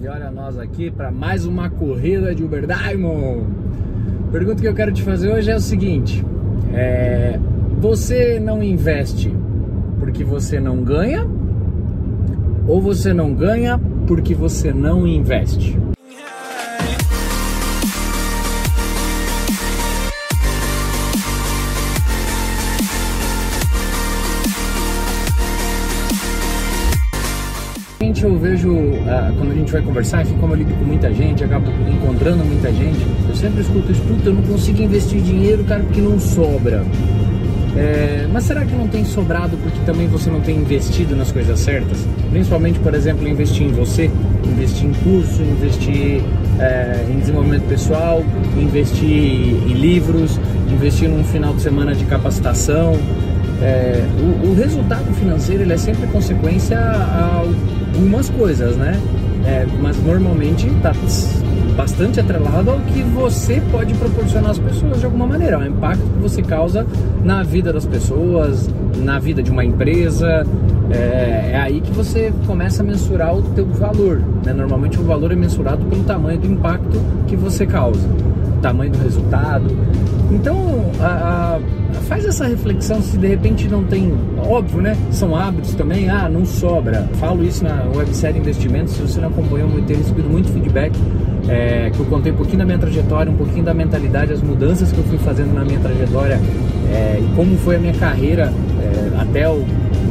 E olha nós aqui para mais uma corrida de Uber Diamond. Pergunta que eu quero te fazer hoje é o seguinte: é, você não investe porque você não ganha ou você não ganha porque você não investe? Eu vejo, uh, quando a gente vai conversar, enfim, como eu lido com muita gente, acabo encontrando muita gente, eu sempre escuto isso, puta, eu não consigo investir dinheiro, cara, porque não sobra. É, mas será que não tem sobrado porque também você não tem investido nas coisas certas? Principalmente, por exemplo, investir em você, investir em curso, investir é, em desenvolvimento pessoal, investir em livros, investir num final de semana de capacitação. É, o, o, resultado financeiro ele é sempre consequência a algumas coisas, né? É, mas normalmente está bastante atrelado ao que você pode proporcionar às pessoas de alguma maneira, o impacto que você causa na vida das pessoas, na vida de uma empresa. É, é aí que você começa a mensurar o teu valor. Né? Normalmente o valor é mensurado pelo tamanho do impacto que você causa, tamanho do resultado. Então, a, a faz essa reflexão se de repente não tem, óbvio, né? São hábitos também, ah, não sobra. Falo isso na websérie Investimentos, se você não acompanhou muito, tem recebido muito feedback, é, que eu contei um pouquinho da minha trajetória, um pouquinho da mentalidade, as mudanças que eu fui fazendo na minha trajetória é, e como foi a minha carreira é, até o,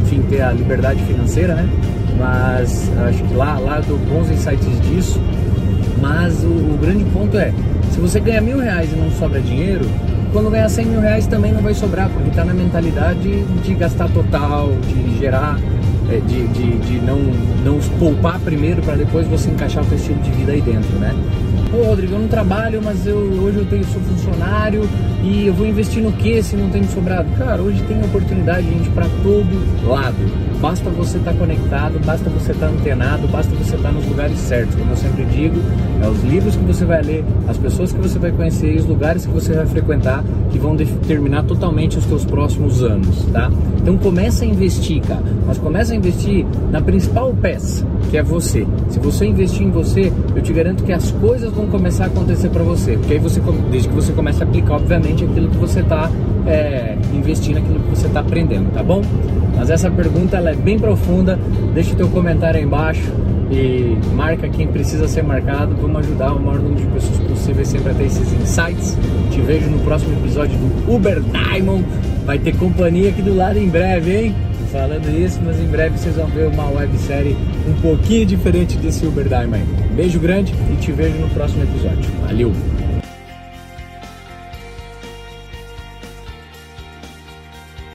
enfim, ter a liberdade financeira, né? Mas acho que lá, lá dou bons insights disso. Mas o, o grande ponto é, se você ganha mil reais e não sobra dinheiro, quando ganhar 100 mil reais também não vai sobrar, porque está na mentalidade de gastar total, de gerar, é, de, de, de não, não poupar primeiro para depois você encaixar o seu estilo de vida aí dentro, né? Pô, Rodrigo, eu não trabalho, mas eu, hoje eu tenho, sou funcionário e eu vou investir no que se não tem sobrado? Cara, hoje tem oportunidade, gente, para todo lado. Basta você estar tá conectado, basta você estar tá antenado, basta você estar tá nos lugares certos. Como eu sempre digo, é os livros que você vai ler, as pessoas que você vai conhecer e os lugares que você vai frequentar que vão determinar totalmente os seus próximos anos, tá? Então começa a investir, cara. Mas começa a investir na principal peça, que é você. Se você investir em você, eu te garanto que as coisas vão começar a acontecer para você. Porque aí você, desde que você comece a aplicar, obviamente, aquilo que você está é, investindo, aquilo que você está aprendendo, tá bom? Mas essa pergunta ela é bem profunda. Deixa o teu comentário aí embaixo e marca quem precisa ser marcado. Vamos ajudar o maior número de pessoas possível sempre a ter esses insights. Te vejo no próximo episódio do Uber Diamond. Vai ter companhia aqui do lado em breve, hein? Falando isso, mas em breve vocês vão ver uma websérie um pouquinho diferente desse Uber Diamond. Beijo grande e te vejo no próximo episódio. Valeu!